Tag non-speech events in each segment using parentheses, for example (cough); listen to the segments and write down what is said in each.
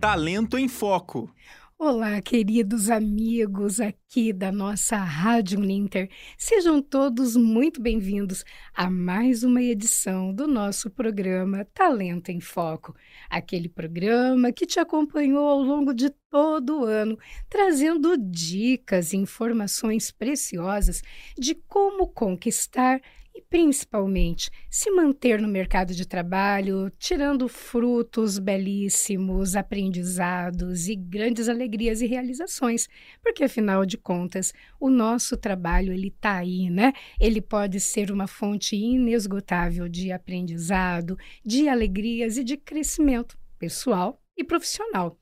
Talento em Foco. Olá, queridos amigos aqui da nossa Rádio Ninter. Sejam todos muito bem-vindos a mais uma edição do nosso programa Talento em Foco. Aquele programa que te acompanhou ao longo de todo o ano, trazendo dicas e informações preciosas de como conquistar e principalmente se manter no mercado de trabalho, tirando frutos belíssimos, aprendizados e grandes alegrias e realizações, porque afinal de contas, o nosso trabalho ele tá aí, né? Ele pode ser uma fonte inesgotável de aprendizado, de alegrias e de crescimento pessoal e profissional.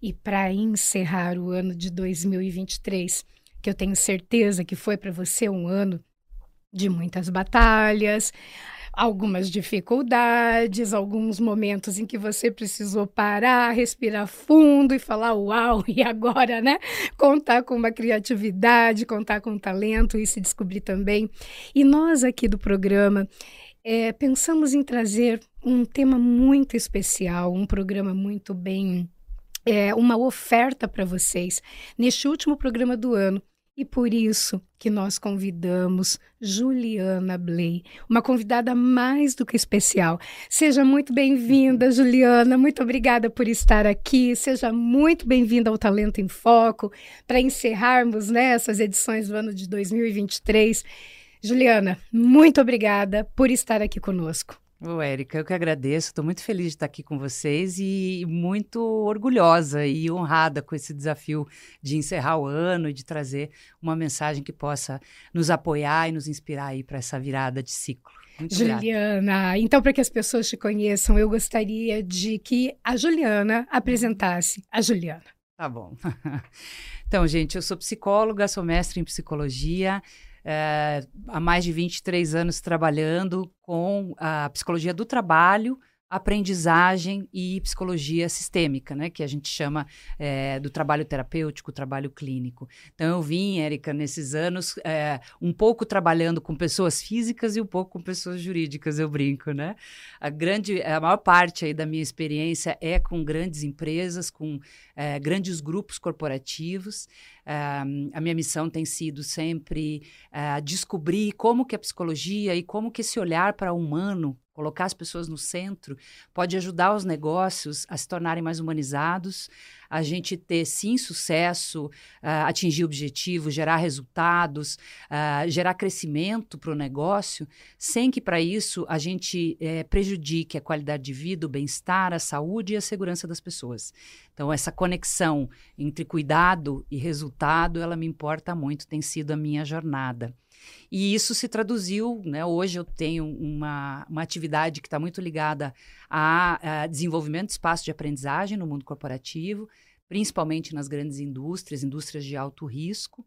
E para encerrar o ano de 2023, que eu tenho certeza que foi para você um ano de muitas batalhas, algumas dificuldades, alguns momentos em que você precisou parar, respirar fundo e falar uau, e agora, né? Contar com uma criatividade, contar com talento e se descobrir também. E nós aqui do programa é, pensamos em trazer um tema muito especial, um programa muito bem. É, uma oferta para vocês neste último programa do ano, e por isso que nós convidamos Juliana Bley, uma convidada mais do que especial. Seja muito bem-vinda, Juliana. Muito obrigada por estar aqui. Seja muito bem-vinda ao Talento em Foco para encerrarmos né, essas edições do ano de 2023. Juliana, muito obrigada por estar aqui conosco. Ô, Érica, eu que agradeço, estou muito feliz de estar aqui com vocês e muito orgulhosa e honrada com esse desafio de encerrar o ano e de trazer uma mensagem que possa nos apoiar e nos inspirar aí para essa virada de ciclo. Muito Juliana, grata. então para que as pessoas te conheçam, eu gostaria de que a Juliana apresentasse a Juliana. Tá bom. (laughs) então, gente, eu sou psicóloga, sou mestre em psicologia, é, há mais de 23 anos trabalhando com a psicologia do trabalho, aprendizagem e psicologia sistêmica, né, que a gente chama é, do trabalho terapêutico, trabalho clínico. Então eu vim, Érica, nesses anos, é, um pouco trabalhando com pessoas físicas e um pouco com pessoas jurídicas, eu brinco, né? A grande, a maior parte aí da minha experiência é com grandes empresas, com é, grandes grupos corporativos. A minha missão tem sido sempre descobrir como que a psicologia e como que esse olhar para o humano, colocar as pessoas no centro, pode ajudar os negócios a se tornarem mais humanizados, a gente ter sim sucesso, uh, atingir objetivos, gerar resultados, uh, gerar crescimento para o negócio, sem que para isso a gente eh, prejudique a qualidade de vida, o bem-estar, a saúde e a segurança das pessoas. Então, essa conexão entre cuidado e resultado, ela me importa muito, tem sido a minha jornada. E isso se traduziu, né? Hoje eu tenho uma, uma atividade que está muito ligada a, a, desenvolvimento de espaço de aprendizagem no mundo corporativo, principalmente nas grandes indústrias, indústrias de alto risco.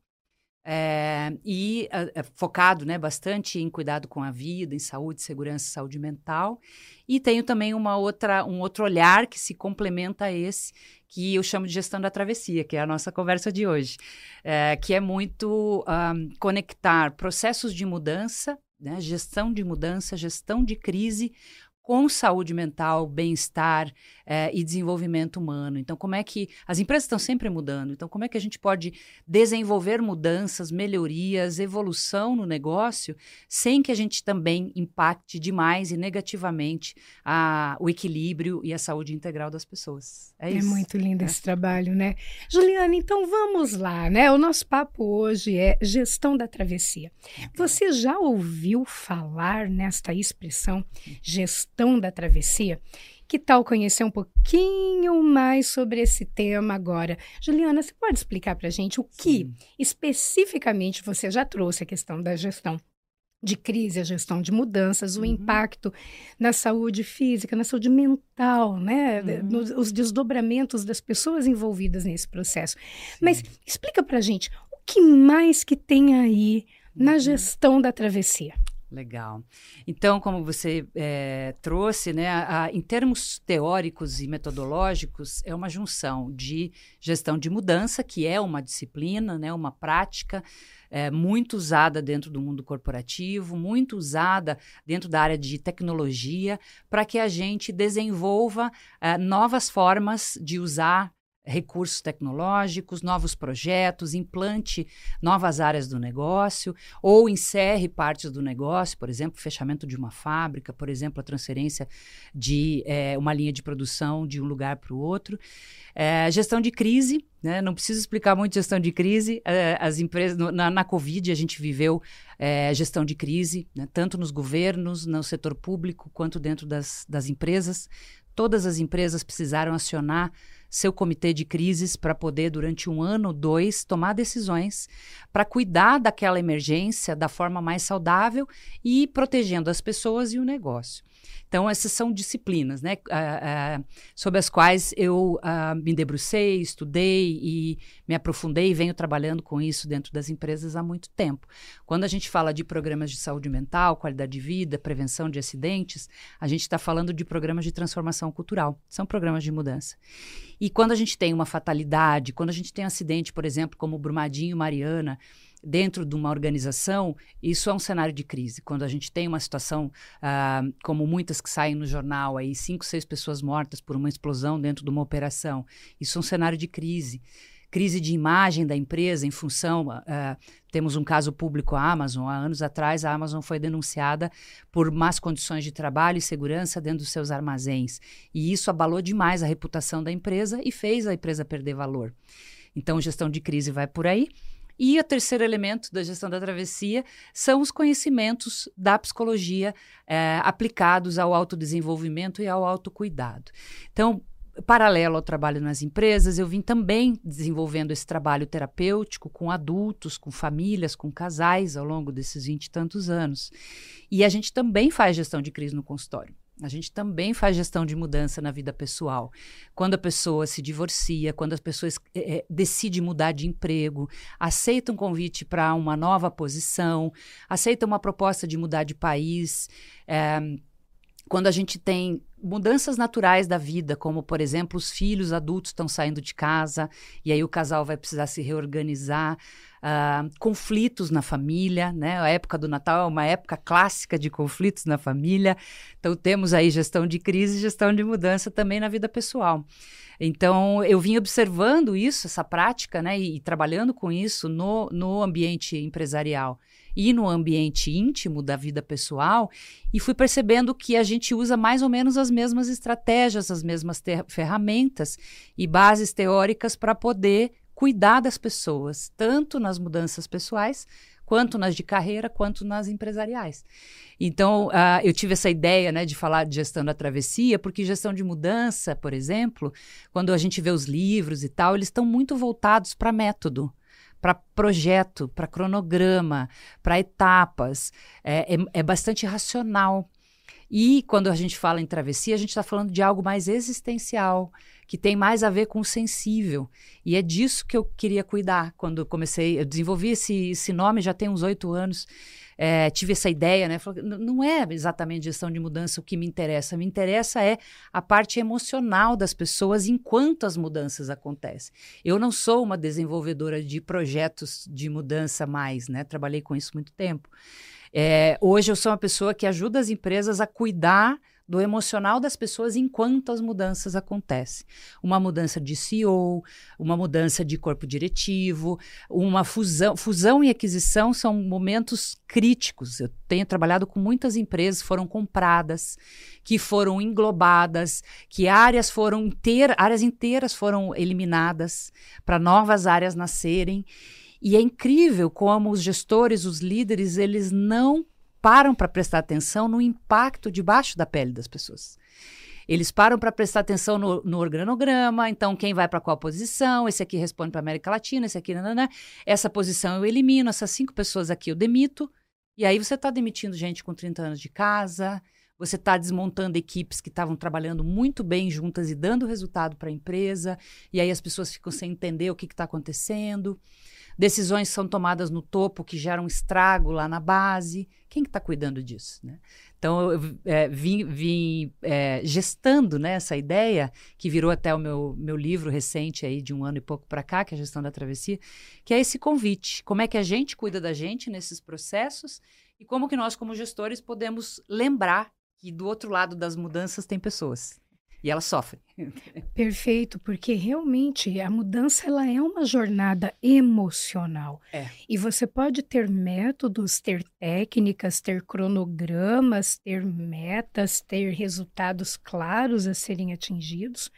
É, e é, focado né, bastante em cuidado com a vida, em saúde, segurança e saúde mental. E tenho também uma outra, um outro olhar que se complementa a esse, que eu chamo de gestão da travessia, que é a nossa conversa de hoje, é, que é muito um, conectar processos de mudança, né, gestão de mudança, gestão de crise com saúde mental, bem-estar é, e desenvolvimento humano. Então, como é que as empresas estão sempre mudando? Então, como é que a gente pode desenvolver mudanças, melhorias, evolução no negócio, sem que a gente também impacte demais e negativamente a, o equilíbrio e a saúde integral das pessoas? É, é isso. É muito lindo é. esse trabalho, né? Juliana, então vamos lá, né? O nosso papo hoje é gestão da travessia. Você já ouviu falar nesta expressão gestão? Gestão da travessia. Que tal conhecer um pouquinho mais sobre esse tema agora? Juliana, você pode explicar para a gente o que Sim. especificamente você já trouxe a questão da gestão de crise, a gestão de mudanças, o uhum. impacto na saúde física, na saúde mental, né? Uhum. Nos, os desdobramentos das pessoas envolvidas nesse processo. Sim. Mas explica para a gente o que mais que tem aí na uhum. gestão da travessia. Legal. Então, como você é, trouxe, né, a, a, em termos teóricos e metodológicos, é uma junção de gestão de mudança, que é uma disciplina, né, uma prática é, muito usada dentro do mundo corporativo, muito usada dentro da área de tecnologia, para que a gente desenvolva é, novas formas de usar recursos tecnológicos, novos projetos, implante novas áreas do negócio ou encerre partes do negócio, por exemplo, fechamento de uma fábrica, por exemplo, a transferência de é, uma linha de produção de um lugar para o outro. É, gestão de crise, né? não preciso explicar muito gestão de crise. É, as empresas no, na, na, Covid a gente viveu gestão de crise, né? tanto nos governos, no setor público, quanto dentro das, das empresas. Todas as empresas precisaram acionar seu comitê de crises para poder, durante um ano, dois, tomar decisões para cuidar daquela emergência da forma mais saudável e protegendo as pessoas e o negócio. Então, essas são disciplinas, né, uh, uh, sobre as quais eu uh, me debrucei, estudei e me aprofundei e venho trabalhando com isso dentro das empresas há muito tempo. Quando a gente fala de programas de saúde mental, qualidade de vida, prevenção de acidentes, a gente está falando de programas de transformação cultural, são programas de mudança. E quando a gente tem uma fatalidade, quando a gente tem um acidente, por exemplo, como o Brumadinho Mariana, dentro de uma organização, isso é um cenário de crise. Quando a gente tem uma situação uh, como muitas que saem no jornal, aí cinco, seis pessoas mortas por uma explosão dentro de uma operação, isso é um cenário de crise. Crise de imagem da empresa em função. Uh, temos um caso público, a Amazon. Há anos atrás, a Amazon foi denunciada por más condições de trabalho e segurança dentro dos seus armazéns. E isso abalou demais a reputação da empresa e fez a empresa perder valor. Então, gestão de crise vai por aí. E o terceiro elemento da gestão da travessia são os conhecimentos da psicologia é, aplicados ao autodesenvolvimento e ao autocuidado. Então, paralelo ao trabalho nas empresas, eu vim também desenvolvendo esse trabalho terapêutico com adultos, com famílias, com casais ao longo desses vinte e tantos anos. E a gente também faz gestão de crise no consultório. A gente também faz gestão de mudança na vida pessoal. Quando a pessoa se divorcia, quando as pessoas é, é decidem mudar de emprego, aceita um convite para uma nova posição, aceita uma proposta de mudar de país. É, quando a gente tem mudanças naturais da vida, como, por exemplo, os filhos adultos estão saindo de casa e aí o casal vai precisar se reorganizar, uh, conflitos na família, né? A época do Natal é uma época clássica de conflitos na família, então temos aí gestão de crise e gestão de mudança também na vida pessoal. Então, eu vim observando isso, essa prática, né, e, e trabalhando com isso no, no ambiente empresarial e no ambiente íntimo da vida pessoal e fui percebendo que a gente usa mais ou menos as mesmas estratégias, as mesmas ferramentas e bases teóricas para poder cuidar das pessoas, tanto nas mudanças pessoais quanto nas de carreira, quanto nas empresariais. Então, uh, eu tive essa ideia né, de falar de gestão da travessia, porque gestão de mudança, por exemplo, quando a gente vê os livros e tal, eles estão muito voltados para método para projeto, para cronograma, para etapas. É, é, é, bastante racional. E quando a gente fala em travessia, a gente está falando de algo mais existencial, que tem mais a ver com o sensível. E é disso que eu queria cuidar quando comecei. Eu desenvolvi esse, esse nome já tem uns oito anos é, tive essa ideia, né? Não é exatamente gestão de mudança o que me interessa. Me interessa é a parte emocional das pessoas enquanto as mudanças acontecem. Eu não sou uma desenvolvedora de projetos de mudança mais, né? Trabalhei com isso muito tempo. É, hoje eu sou uma pessoa que ajuda as empresas a cuidar do emocional das pessoas enquanto as mudanças acontecem. Uma mudança de CEO, uma mudança de corpo diretivo, uma fusão. Fusão e aquisição são momentos críticos. Eu tenho trabalhado com muitas empresas, foram compradas, que foram englobadas, que áreas foram inteiras, áreas inteiras foram eliminadas para novas áreas nascerem. E é incrível como os gestores, os líderes, eles não param para prestar atenção no impacto debaixo da pele das pessoas. Eles param para prestar atenção no, no, organograma, então quem vai para qual posição, esse aqui responde para América Latina, esse aqui, nanana, essa posição eu elimino, essas cinco pessoas aqui eu demito, e aí você está demitindo gente com 30 anos de casa, você está desmontando equipes que estavam trabalhando muito bem juntas e dando resultado para a empresa, e aí as pessoas ficam sem entender o que está acontecendo. Decisões são tomadas no topo que geram estrago lá na base. Quem que está cuidando disso? Né? Então, eu é, vim, vim é, gestando né, essa ideia, que virou até o meu, meu livro recente, aí, de um ano e pouco para cá, que é a gestão da travessia, que é esse convite. Como é que a gente cuida da gente nesses processos e como que nós, como gestores, podemos lembrar que do outro lado das mudanças tem pessoas e ela sofre. (laughs) Perfeito, porque realmente a mudança ela é uma jornada emocional. É. E você pode ter métodos, ter técnicas, ter cronogramas, ter metas, ter resultados claros a serem atingidos.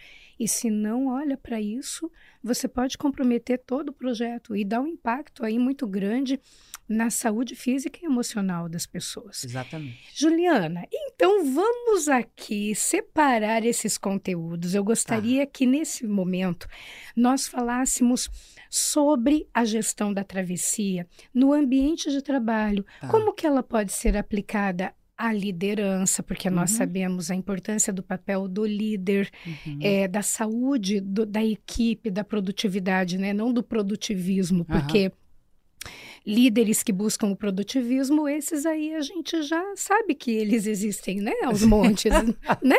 E se não olha para isso, você pode comprometer todo o projeto e dar um impacto aí muito grande na saúde física e emocional das pessoas. Exatamente. Juliana, então vamos aqui separar esses conteúdos. Eu gostaria tá. que nesse momento nós falássemos sobre a gestão da travessia no ambiente de trabalho, tá. como que ela pode ser aplicada à liderança, porque uhum. nós sabemos a importância do papel do líder, uhum. é, da saúde do, da equipe, da produtividade, né? não do produtivismo, porque líderes que buscam o produtivismo, esses aí a gente já sabe que eles existem, né? Aos montes, (laughs) né?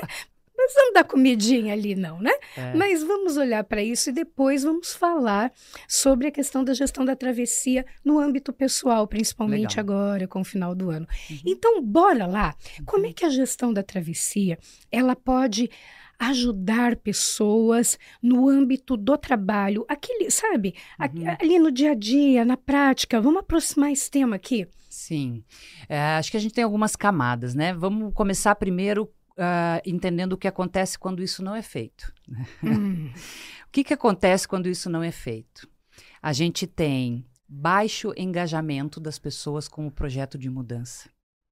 Mas vamos dar comidinha ali, não, né? É. Mas vamos olhar para isso e depois vamos falar sobre a questão da gestão da travessia no âmbito pessoal, principalmente Legal. agora, com o final do ano. Uhum. Então, bora lá. Como é uhum. que a gestão da travessia ela pode ajudar pessoas no âmbito do trabalho, aquele, sabe, uhum. ali no dia a dia, na prática. Vamos aproximar esse tema aqui? Sim. É, acho que a gente tem algumas camadas, né? Vamos começar primeiro uh, entendendo o que acontece quando isso não é feito. Hum. (laughs) o que, que acontece quando isso não é feito? A gente tem baixo engajamento das pessoas com o projeto de mudança.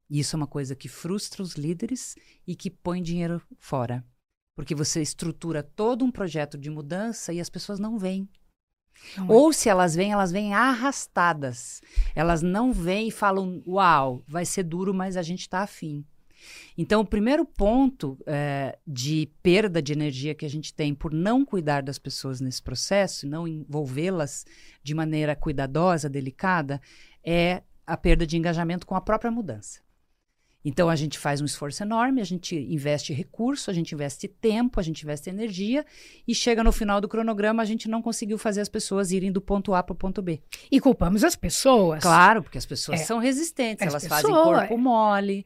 Isso é uma coisa que frustra os líderes e que põe dinheiro fora. Porque você estrutura todo um projeto de mudança e as pessoas não vêm. Não é. Ou é. se elas vêm, elas vêm arrastadas. Elas não vêm e falam, uau, vai ser duro, mas a gente está afim. Então, o primeiro ponto é, de perda de energia que a gente tem por não cuidar das pessoas nesse processo, não envolvê-las de maneira cuidadosa, delicada, é a perda de engajamento com a própria mudança. Então a gente faz um esforço enorme, a gente investe recurso, a gente investe tempo, a gente investe energia e chega no final do cronograma a gente não conseguiu fazer as pessoas irem do ponto A para o ponto B. E culpamos as pessoas. Claro, porque as pessoas é. são resistentes, as elas pessoas, fazem corpo mole.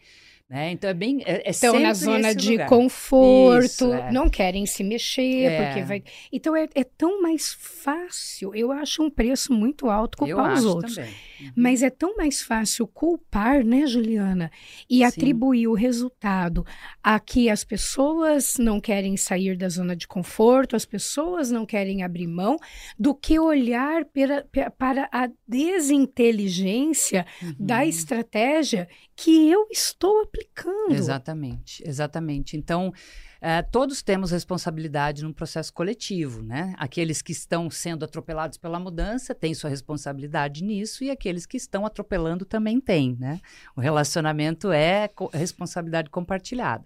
Né? Então é bem. É, é Estão na zona de lugar. conforto, Isso, é. não querem se mexer, é. porque vai. Então é, é, tão mais fácil. Eu acho um preço muito alto culpar os outros. Uhum. Mas é tão mais fácil culpar, né, Juliana? E Sim. atribuir o resultado a que as pessoas não querem sair da zona de conforto, as pessoas não querem abrir mão, do que olhar para, para a desinteligência uhum. da estratégia que eu estou aplicando. Exatamente, exatamente. Então, Uh, todos temos responsabilidade num processo coletivo, né? Aqueles que estão sendo atropelados pela mudança têm sua responsabilidade nisso e aqueles que estão atropelando também têm, né? O relacionamento é co responsabilidade compartilhada.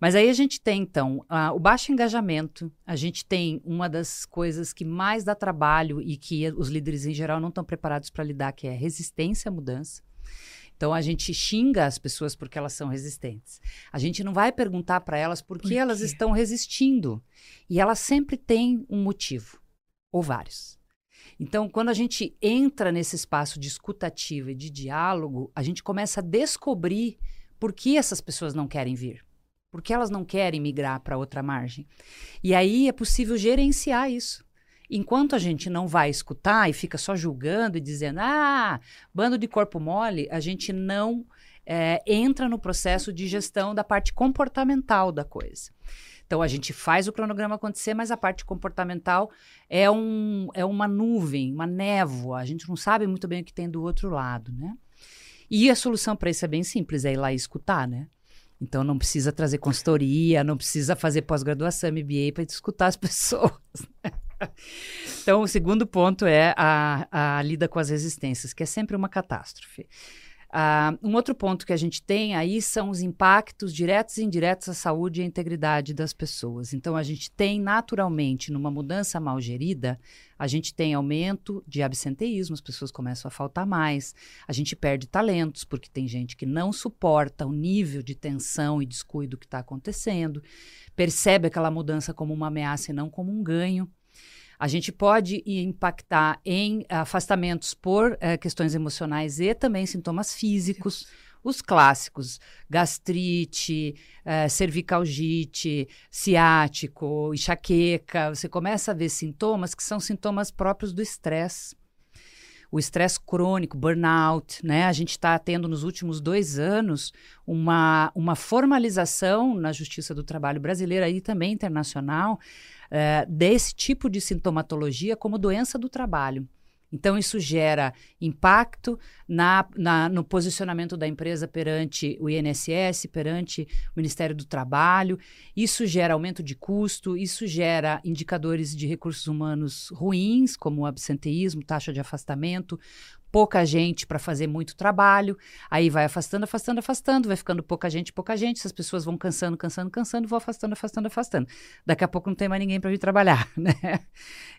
Mas aí a gente tem, então, uh, o baixo engajamento, a gente tem uma das coisas que mais dá trabalho e que os líderes em geral não estão preparados para lidar, que é a resistência à mudança. Então a gente xinga as pessoas porque elas são resistentes. A gente não vai perguntar para elas por que, por elas estão resistindo. E elas sempre têm um motivo, ou vários. Então, quando a gente entra nesse espaço de escutativa e de diálogo, a gente começa a descobrir por que essas pessoas não querem vir. Por que elas não querem migrar para outra margem. E aí é possível gerenciar isso. Enquanto a gente não vai escutar e fica só julgando e dizendo, ah, bando de corpo mole, a gente não é, entra no processo de gestão da parte comportamental da coisa. Então a gente faz o cronograma acontecer, mas a parte comportamental é, um, é uma nuvem, uma névoa. A gente não sabe muito bem o que tem do outro lado, né? E a solução para isso é bem simples, é ir lá e escutar, né? Então não precisa trazer consultoria, não precisa fazer pós-graduação, MBA para escutar as (laughs) pessoas. Então, o segundo ponto é a, a lida com as resistências, que é sempre uma catástrofe. Uh, um outro ponto que a gente tem aí são os impactos diretos e indiretos à saúde e à integridade das pessoas. Então, a gente tem naturalmente, numa mudança mal gerida, a gente tem aumento de absenteísmo, as pessoas começam a faltar mais, a gente perde talentos, porque tem gente que não suporta o nível de tensão e descuido que está acontecendo, percebe aquela mudança como uma ameaça e não como um ganho. A gente pode impactar em afastamentos por uh, questões emocionais e também sintomas físicos. Os clássicos, gastrite, uh, cervicalgite, ciático, enxaqueca. Você começa a ver sintomas que são sintomas próprios do estresse o estresse crônico, burnout, né? A gente está tendo nos últimos dois anos uma, uma formalização na Justiça do Trabalho brasileira e também internacional uh, desse tipo de sintomatologia como doença do trabalho. Então, isso gera impacto na, na, no posicionamento da empresa perante o INSS, perante o Ministério do Trabalho. Isso gera aumento de custo, isso gera indicadores de recursos humanos ruins, como absenteísmo, taxa de afastamento, pouca gente para fazer muito trabalho, aí vai afastando, afastando, afastando, vai ficando pouca gente, pouca gente, essas pessoas vão cansando, cansando, cansando, vão afastando, afastando, afastando. Daqui a pouco não tem mais ninguém para vir trabalhar, (laughs) né?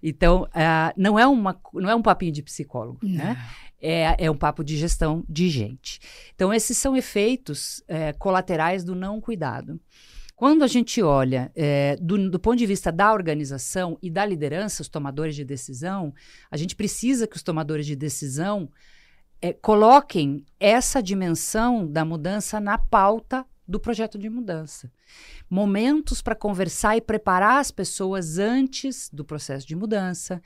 Então, uh, não, é uma, não é um papinho de psicólogo, não. né? É, é um papo de gestão de gente. Então, esses são efeitos é, colaterais do não cuidado. Quando a gente olha é, do, do, ponto de vista da organização e da liderança, os tomadores de decisão, a gente precisa que os tomadores de decisão é, coloquem essa dimensão da mudança na pauta do projeto de mudança. Momentos para conversar e preparar as pessoas antes do processo de mudança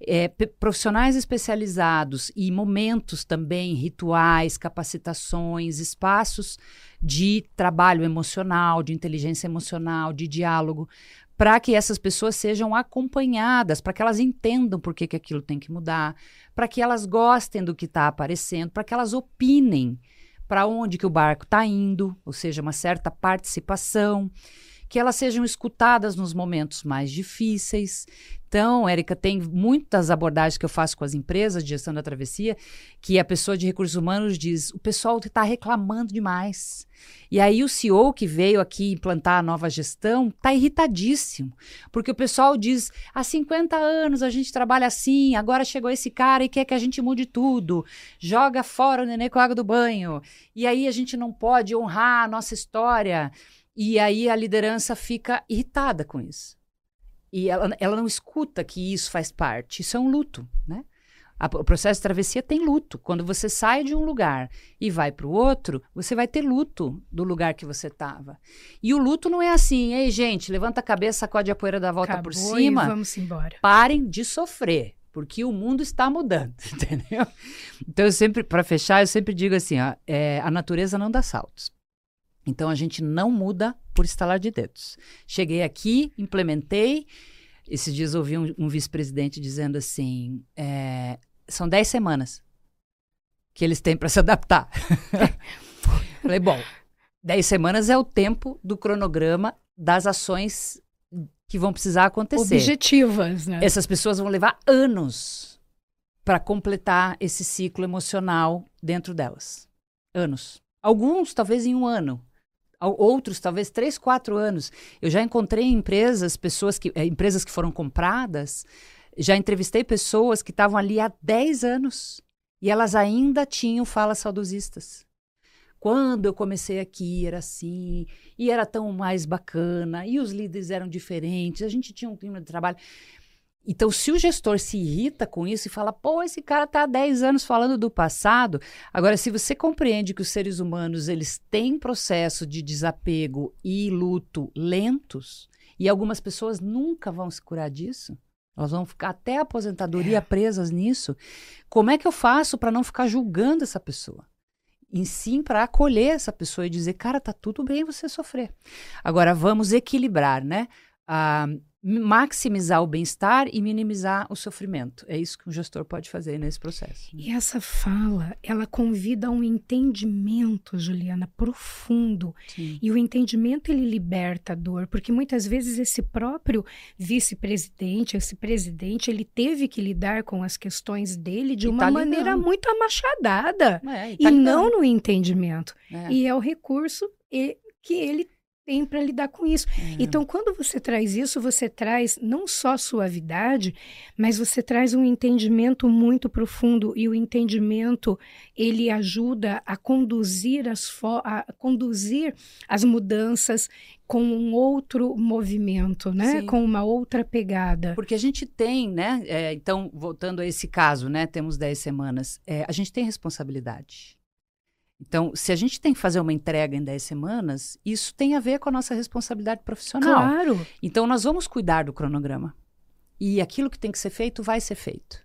é, profissionais especializados e momentos também, rituais, capacitações, espaços de trabalho emocional, de inteligência emocional, de diálogo, para que essas pessoas sejam acompanhadas, para que elas entendam por que, que aquilo tem que mudar, para que elas gostem do que está aparecendo, para que elas opinem para onde que o barco está indo, ou seja, uma certa participação que elas sejam escutadas nos momentos mais difíceis. Então, Érica, tem muitas abordagens que eu faço com as empresas de gestão da travessia, que a pessoa de recursos humanos diz: o pessoal está reclamando demais. E aí o CEO que veio aqui implantar a nova gestão está irritadíssimo, porque o pessoal diz: há 50 anos a gente trabalha assim, agora chegou esse cara e quer que a gente mude tudo, joga fora o neném com a água do banho, e aí a gente não pode honrar a nossa história. E aí a liderança fica irritada com isso. E ela, ela não escuta que isso faz parte. Isso é um luto, né? A, o processo de travessia tem luto. Quando você sai de um lugar e vai para o outro, você vai ter luto do lugar que você estava. E o luto não é assim, ei, gente, levanta a cabeça, sacode a poeira da volta Acabou por cima. E vamos embora. Parem de sofrer, porque o mundo está mudando, (laughs) entendeu? Então, eu sempre, para fechar, eu sempre digo assim: ó, é, a natureza não dá saltos. Então a gente não muda por estalar de dedos. Cheguei aqui, implementei. Esses dias ouvi um, um vice-presidente dizendo assim: é, são 10 semanas que eles têm para se adaptar. (laughs) Falei, bom, 10 semanas é o tempo do cronograma das ações que vão precisar acontecer. Objetivas, né? Essas pessoas vão levar anos para completar esse ciclo emocional dentro delas. Anos. Alguns, talvez em um ano outros talvez três, quatro anos. Eu já encontrei empresas, pessoas que, é, empresas que foram compradas, já entrevistei pessoas que estavam ali há 10 anos e elas ainda tinham falas saudosistas. Quando eu comecei aqui era assim, e era tão mais bacana, e os líderes eram diferentes, a gente tinha um clima de trabalho. Então, se o gestor se irrita com isso e fala, pô, esse cara está há 10 anos falando do passado. Agora, se você compreende que os seres humanos eles têm processo de desapego e luto lentos, e algumas pessoas nunca vão se curar disso, elas vão ficar até a aposentadoria é. presas nisso. Como é que eu faço para não ficar julgando essa pessoa? E sim para acolher essa pessoa e dizer, cara, tá tudo bem você sofrer. Agora, vamos equilibrar, né? Ah, maximizar o bem-estar e minimizar o sofrimento. É isso que um gestor pode fazer nesse processo. E essa fala, ela convida a um entendimento, Juliana, profundo. Sim. E o entendimento ele liberta a dor, porque muitas vezes esse próprio vice-presidente, esse presidente, ele teve que lidar com as questões dele de e uma tá maneira lidando. muito amachadada é, e, tá e não no entendimento. É. E é o recurso que ele tem para lidar com isso. É. Então, quando você traz isso, você traz não só suavidade, mas você traz um entendimento muito profundo e o entendimento ele ajuda a conduzir as a conduzir as mudanças com um outro movimento, né? Sim. Com uma outra pegada. Porque a gente tem, né? É, então, voltando a esse caso, né? Temos 10 semanas. É, a gente tem responsabilidade. Então, se a gente tem que fazer uma entrega em 10 semanas, isso tem a ver com a nossa responsabilidade profissional. Claro. Então, nós vamos cuidar do cronograma. E aquilo que tem que ser feito vai ser feito.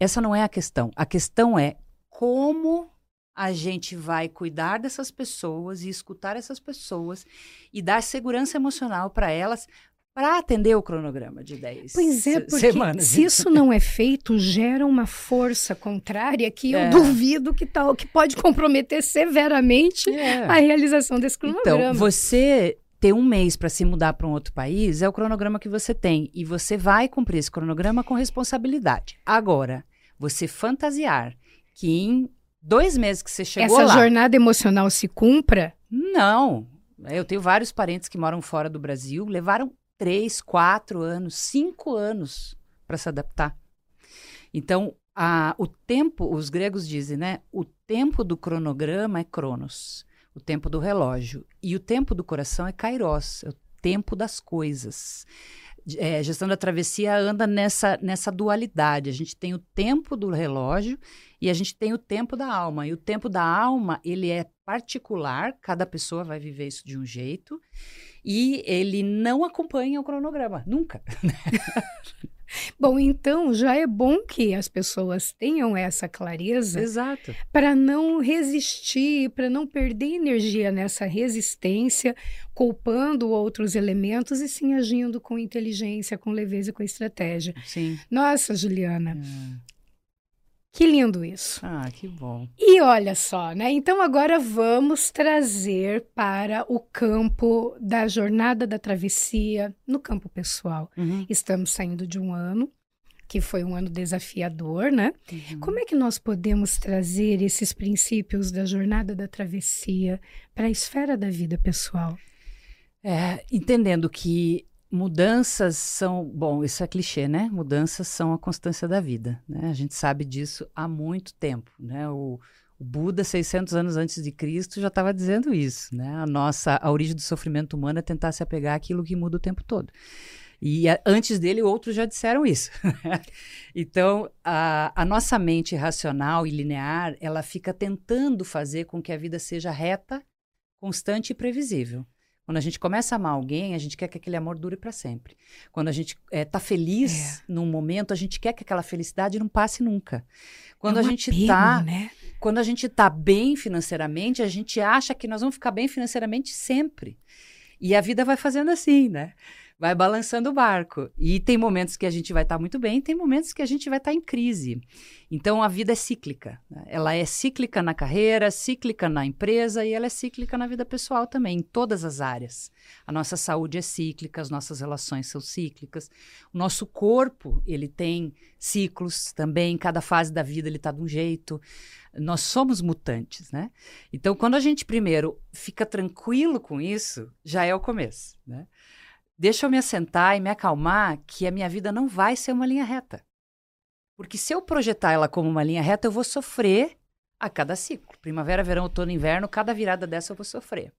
Essa não é a questão. A questão é como a gente vai cuidar dessas pessoas e escutar essas pessoas e dar segurança emocional para elas para atender o cronograma de 10 Pois é, porque semanas. se isso não é feito, gera uma força contrária que é. eu duvido que, tal, que pode comprometer severamente é. a realização desse cronograma. Então, você ter um mês para se mudar para um outro país é o cronograma que você tem. E você vai cumprir esse cronograma com responsabilidade. Agora, você fantasiar que em dois meses que você chegou Essa lá... jornada emocional se cumpra? Não. Eu tenho vários parentes que moram fora do Brasil, levaram três, quatro anos, cinco anos para se adaptar. Então, a, o tempo, os gregos dizem, né? O tempo do cronograma é cronos, o tempo do relógio. E o tempo do coração é kairos, é o tempo das coisas. É, gestão da travessia anda nessa, nessa dualidade. A gente tem o tempo do relógio e a gente tem o tempo da alma. E o tempo da alma, ele é particular, cada pessoa vai viver isso de um jeito e ele não acompanha o cronograma, nunca. (laughs) Bom, então já é bom que as pessoas tenham essa clareza. Exato. Para não resistir, para não perder energia nessa resistência, culpando outros elementos e sim agindo com inteligência, com leveza e com estratégia. Sim. Nossa, Juliana, é. Que lindo isso. Ah, que bom. E olha só, né? Então agora vamos trazer para o campo da jornada da travessia, no campo pessoal. Uhum. Estamos saindo de um ano que foi um ano desafiador, né? Uhum. Como é que nós podemos trazer esses princípios da jornada da travessia para a esfera da vida pessoal? É, entendendo que Mudanças são, bom, isso é clichê, né? Mudanças são a constância da vida, né? A gente sabe disso há muito tempo, né? O, o Buda, 600 anos antes de Cristo, já estava dizendo isso, né? A nossa, a origem do sofrimento humano é tentar se apegar àquilo que muda o tempo todo. E antes dele, outros já disseram isso. (laughs) então, a, a nossa mente racional e linear, ela fica tentando fazer com que a vida seja reta, constante e previsível. Quando a gente começa a amar alguém, a gente quer que aquele amor dure para sempre. Quando a gente está é, feliz é. num momento, a gente quer que aquela felicidade não passe nunca. Quando é a gente está, né? quando a gente tá bem financeiramente, a gente acha que nós vamos ficar bem financeiramente sempre. E a vida vai fazendo assim, né? Vai balançando o barco. E tem momentos que a gente vai estar tá muito bem, tem momentos que a gente vai estar tá em crise. Então a vida é cíclica. Né? Ela é cíclica na carreira, cíclica na empresa e ela é cíclica na vida pessoal também, em todas as áreas. A nossa saúde é cíclica, as nossas relações são cíclicas. O nosso corpo, ele tem ciclos também, cada fase da vida ele está de um jeito. Nós somos mutantes, né? Então, quando a gente primeiro fica tranquilo com isso, já é o começo, né? Deixa eu me assentar e me acalmar que a minha vida não vai ser uma linha reta. Porque se eu projetar ela como uma linha reta, eu vou sofrer a cada ciclo. Primavera, verão, outono, inverno, cada virada dessa eu vou sofrer.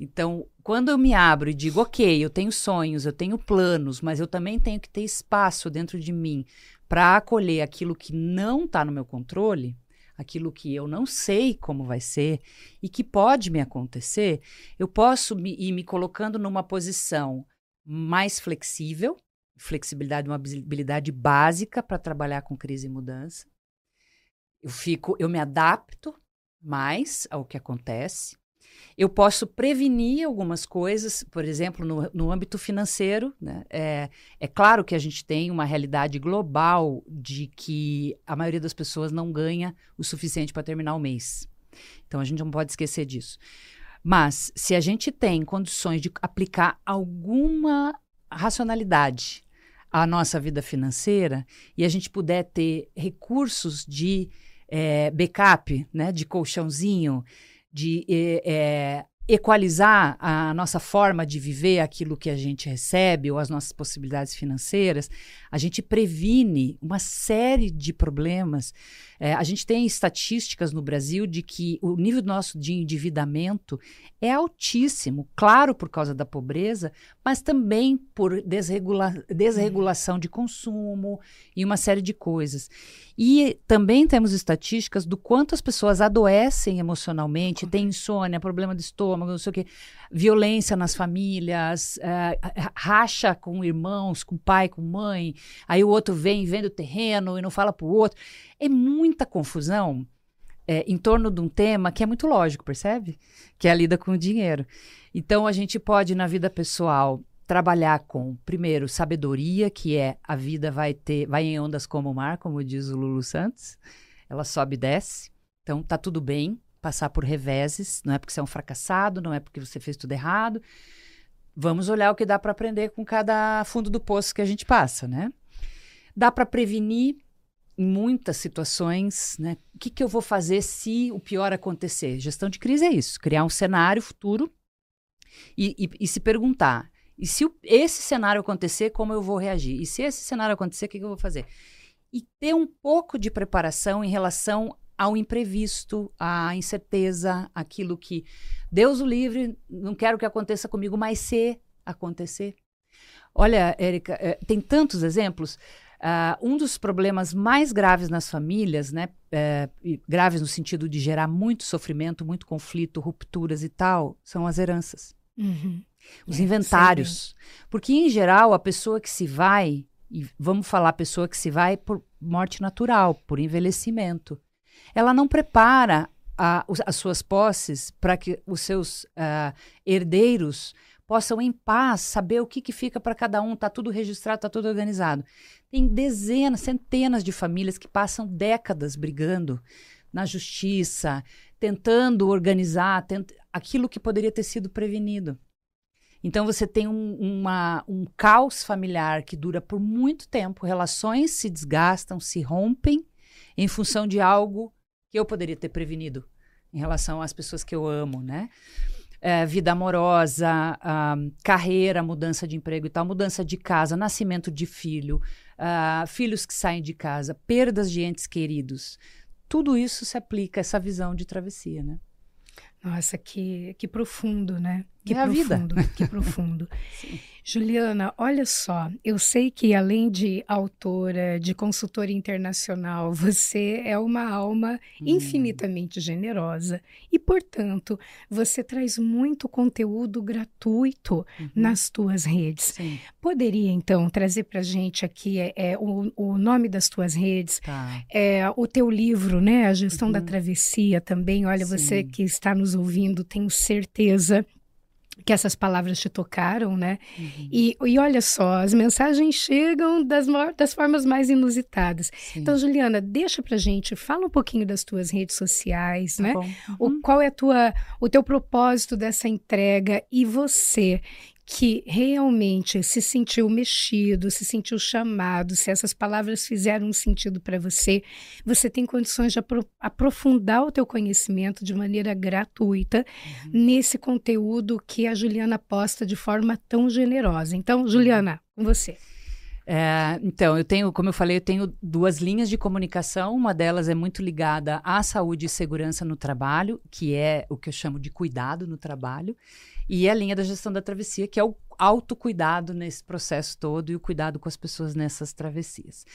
Então, quando eu me abro e digo, ok, eu tenho sonhos, eu tenho planos, mas eu também tenho que ter espaço dentro de mim para acolher aquilo que não está no meu controle, aquilo que eu não sei como vai ser e que pode me acontecer, eu posso me, ir me colocando numa posição mais flexível, flexibilidade uma habilidade básica para trabalhar com crise e mudança. Eu fico, eu me adapto mais ao que acontece. Eu posso prevenir algumas coisas, por exemplo, no, no âmbito financeiro. Né? É, é claro que a gente tem uma realidade global de que a maioria das pessoas não ganha o suficiente para terminar o mês. Então a gente não pode esquecer disso. Mas se a gente tem condições de aplicar alguma racionalidade à nossa vida financeira e a gente puder ter recursos de é, backup, né, de colchãozinho, de é, equalizar a nossa forma de viver aquilo que a gente recebe ou as nossas possibilidades financeiras, a gente previne uma série de problemas. É, a gente tem estatísticas no Brasil de que o nível nosso de endividamento é altíssimo, claro, por causa da pobreza, mas também por desregula desregulação de consumo e uma série de coisas. E também temos estatísticas do quanto as pessoas adoecem emocionalmente, têm insônia, problema de estômago, não sei o quê, violência nas famílias, é, racha com irmãos, com pai, com mãe, aí o outro vem, vende o terreno e não fala para o outro. É muita confusão é, em torno de um tema que é muito lógico, percebe? Que é a lida com o dinheiro. Então, a gente pode, na vida pessoal, trabalhar com, primeiro, sabedoria, que é a vida vai ter, vai em ondas como o mar, como diz o Lulu Santos. Ela sobe e desce. Então, tá tudo bem passar por reveses, não é porque você é um fracassado, não é porque você fez tudo errado. Vamos olhar o que dá para aprender com cada fundo do poço que a gente passa, né? Dá para prevenir em muitas situações, né? O que, que eu vou fazer se o pior acontecer? Gestão de crise é isso, criar um cenário futuro e, e, e se perguntar: e se esse cenário acontecer, como eu vou reagir? E se esse cenário acontecer, o que, que eu vou fazer? E ter um pouco de preparação em relação ao imprevisto, à incerteza, aquilo que Deus o livre, não quero que aconteça comigo, mas se acontecer. Olha, Érica, é, tem tantos exemplos. Uh, um dos problemas mais graves nas famílias, né, é, graves no sentido de gerar muito sofrimento, muito conflito, rupturas e tal, são as heranças. Uhum os é, inventários. Porque, em geral, a pessoa que se vai, e vamos falar a pessoa que se vai por morte natural, por envelhecimento, ela não prepara a, as suas posses para que os seus uh, herdeiros possam, em paz, saber o que, que fica para cada um, está tudo registrado, está tudo organizado. Tem dezenas, centenas de famílias que passam décadas brigando na justiça, tentando organizar tent... aquilo que poderia ter sido prevenido. Então você tem um, uma, um caos familiar que dura por muito tempo, relações se desgastam, se rompem em função de algo que eu poderia ter prevenido em relação às pessoas que eu amo, né? É, vida amorosa, uh, carreira, mudança de emprego e tal, mudança de casa, nascimento de filho, uh, filhos que saem de casa, perdas de entes queridos. Tudo isso se aplica a essa visão de travessia, né? Nossa, que, que profundo, né? Que é profundo, a vida. que profundo. (laughs) Juliana, olha só, eu sei que além de autora, de consultora internacional, (laughs) você é uma alma hum. infinitamente generosa e, portanto, você traz muito conteúdo gratuito uhum. nas tuas redes. Sim. Poderia, então, trazer para gente aqui é, é, o, o nome das tuas redes, tá. é, o teu livro, né? A Gestão uhum. da Travessia também. Olha, Sim. você que está nos ouvindo, tenho certeza que essas palavras te tocaram, né? Uhum. E, e olha só, as mensagens chegam das, das formas mais inusitadas. Sim. Então, Juliana, deixa pra gente, fala um pouquinho das tuas redes sociais, tá né? Uhum. O, qual é tua, o teu propósito dessa entrega e você que realmente se sentiu mexido, se sentiu chamado, se essas palavras fizeram um sentido para você, você tem condições de apro aprofundar o teu conhecimento de maneira gratuita uhum. nesse conteúdo que a Juliana posta de forma tão generosa. Então, Juliana, com você. É, então, eu tenho, como eu falei, eu tenho duas linhas de comunicação. Uma delas é muito ligada à saúde e segurança no trabalho, que é o que eu chamo de cuidado no trabalho. E a linha da gestão da travessia, que é o autocuidado nesse processo todo e o cuidado com as pessoas nessas travessias.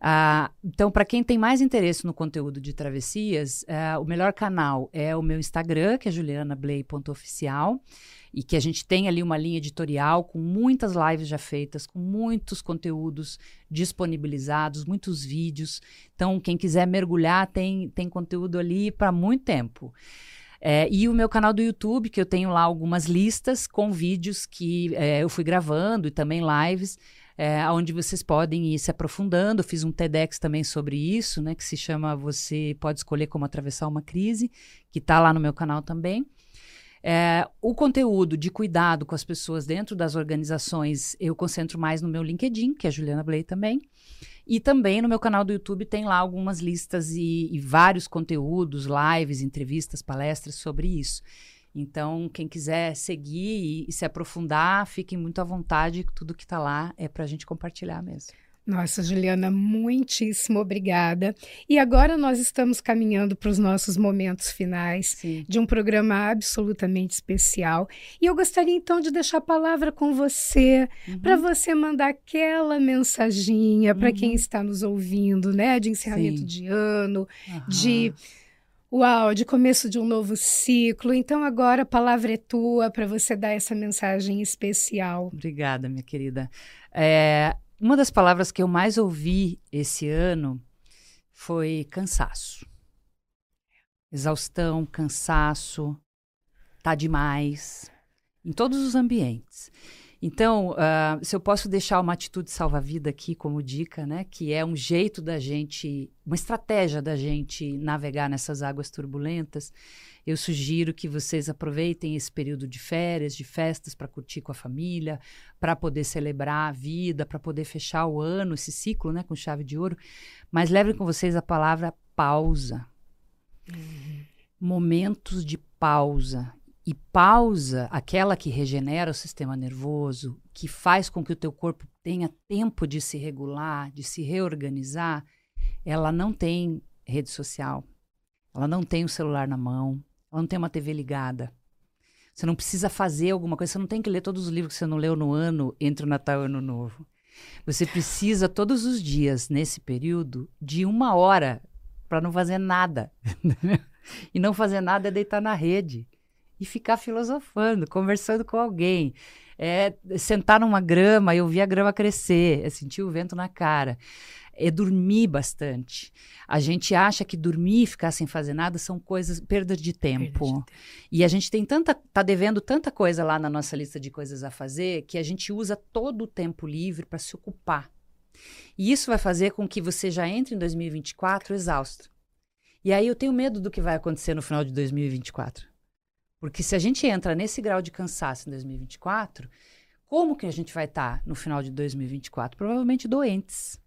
Ah, então, para quem tem mais interesse no conteúdo de travessias, ah, o melhor canal é o meu Instagram, que é julianablay.oficial, e que a gente tem ali uma linha editorial com muitas lives já feitas, com muitos conteúdos disponibilizados, muitos vídeos. Então, quem quiser mergulhar, tem, tem conteúdo ali para muito tempo. É, e o meu canal do YouTube, que eu tenho lá algumas listas com vídeos que é, eu fui gravando e também lives, é, onde vocês podem ir se aprofundando. Eu fiz um TEDx também sobre isso, né, que se chama Você Pode Escolher Como Atravessar uma Crise, que está lá no meu canal também. É, o conteúdo de cuidado com as pessoas dentro das organizações eu concentro mais no meu LinkedIn, que é Juliana Blay também. E também no meu canal do YouTube tem lá algumas listas e, e vários conteúdos, lives, entrevistas, palestras sobre isso. Então, quem quiser seguir e, e se aprofundar, fiquem muito à vontade, tudo que está lá é para a gente compartilhar mesmo. Nossa, Juliana, muitíssimo obrigada. E agora nós estamos caminhando para os nossos momentos finais Sim. de um programa absolutamente especial. E eu gostaria então de deixar a palavra com você, uhum. para você mandar aquela mensaginha para uhum. quem está nos ouvindo, né? De encerramento Sim. de ano, uhum. de. Uau, de começo de um novo ciclo. Então, agora a palavra é tua para você dar essa mensagem especial. Obrigada, minha querida. É, uma das palavras que eu mais ouvi esse ano foi cansaço. Exaustão, cansaço, tá demais, em todos os ambientes. Então, uh, se eu posso deixar uma atitude salva-vida aqui como dica, né, que é um jeito da gente, uma estratégia da gente navegar nessas águas turbulentas, eu sugiro que vocês aproveitem esse período de férias, de festas, para curtir com a família, para poder celebrar a vida, para poder fechar o ano, esse ciclo, né, com chave de ouro. Mas levem com vocês a palavra pausa. Uhum. Momentos de pausa. E pausa, aquela que regenera o sistema nervoso, que faz com que o teu corpo tenha tempo de se regular, de se reorganizar, ela não tem rede social, ela não tem o celular na mão, ela não tem uma TV ligada. Você não precisa fazer alguma coisa, você não tem que ler todos os livros que você não leu no ano entre o Natal e o Ano Novo. Você precisa todos os dias, nesse período, de uma hora para não fazer nada. (laughs) e não fazer nada é deitar na rede e ficar filosofando, conversando com alguém. É sentar numa grama e ouvir a grama crescer, é sentir o vento na cara. É dormir bastante. A gente acha que dormir e ficar sem fazer nada são coisas, perda de tempo. Perda de tempo. E a gente tem tanta, tá devendo tanta coisa lá na nossa lista de coisas a fazer que a gente usa todo o tempo livre para se ocupar. E isso vai fazer com que você já entre em 2024 exausto. E aí eu tenho medo do que vai acontecer no final de 2024. Porque se a gente entra nesse grau de cansaço em 2024, como que a gente vai estar tá no final de 2024? Provavelmente doentes.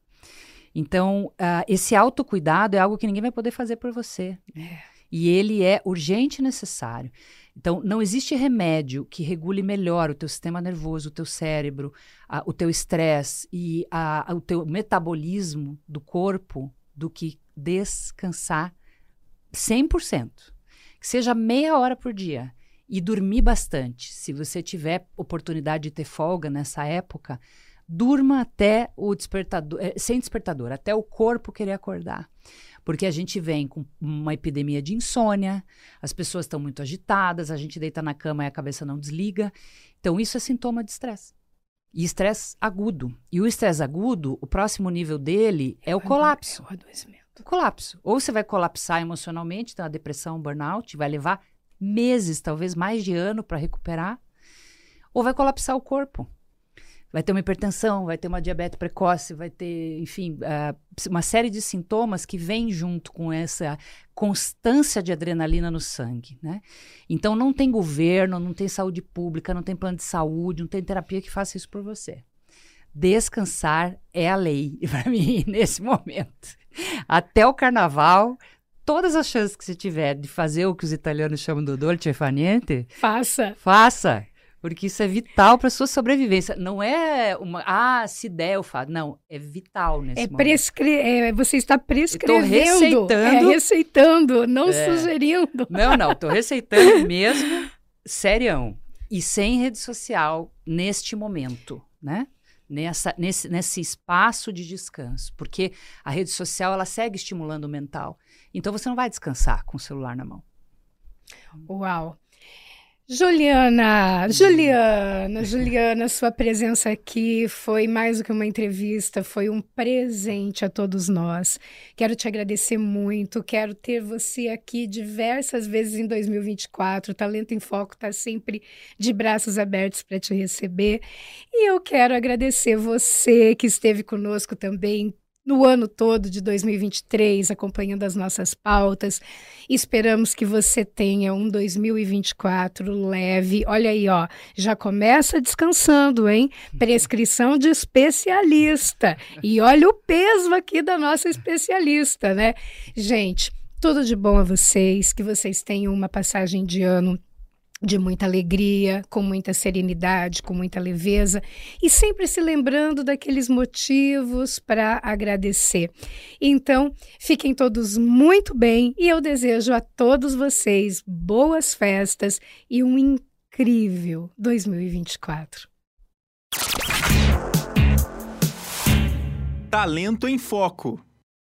Então, uh, esse autocuidado é algo que ninguém vai poder fazer por você. É. E ele é urgente e necessário. Então, não existe remédio que regule melhor o teu sistema nervoso, o teu cérebro, uh, o teu estresse e uh, o teu metabolismo do corpo do que descansar 100% que seja meia hora por dia e dormir bastante. Se você tiver oportunidade de ter folga nessa época, durma até o despertador, é, sem despertador, até o corpo querer acordar. Porque a gente vem com uma epidemia de insônia, as pessoas estão muito agitadas, a gente deita na cama e a cabeça não desliga. Então, isso é sintoma de estresse. E estresse agudo. E o estresse agudo, o próximo nível dele é o colapso. É o adoecimento colapso. Ou você vai colapsar emocionalmente, então a depressão, burnout, vai levar meses, talvez mais de ano para recuperar, ou vai colapsar o corpo. Vai ter uma hipertensão, vai ter uma diabetes precoce, vai ter, enfim, uh, uma série de sintomas que vem junto com essa constância de adrenalina no sangue, né? Então não tem governo, não tem saúde pública, não tem plano de saúde, não tem terapia que faça isso por você. Descansar é a lei (laughs) para mim nesse momento até o carnaval, todas as chances que você tiver de fazer o que os italianos chamam do dolce far niente, faça. Faça. Porque isso é vital para sua sobrevivência. Não é uma. Ah, se der, eu faço. Não, é vital nesse é momento. Prescre... É, você está prescrevendo. Receitando. É, receitando, não é. sugerindo. Não, não. Estou receitando (laughs) mesmo, serião. E sem rede social neste momento, né? nessa, nesse, nesse espaço de descanso, porque a rede social ela segue estimulando o mental. Então você não vai descansar com o celular na mão. Uau! Juliana, Juliana, Juliana, sua presença aqui foi mais do que uma entrevista, foi um presente a todos nós. Quero te agradecer muito, quero ter você aqui diversas vezes em 2024. O Talento em Foco está sempre de braços abertos para te receber. E eu quero agradecer você que esteve conosco também no ano todo de 2023, acompanhando as nossas pautas. Esperamos que você tenha um 2024 leve. Olha aí, ó, já começa descansando, hein? (laughs) Prescrição de especialista. E olha o peso aqui da nossa especialista, né? Gente, tudo de bom a vocês, que vocês tenham uma passagem de ano de muita alegria, com muita serenidade, com muita leveza e sempre se lembrando daqueles motivos para agradecer. Então, fiquem todos muito bem e eu desejo a todos vocês boas festas e um incrível 2024. Talento em Foco.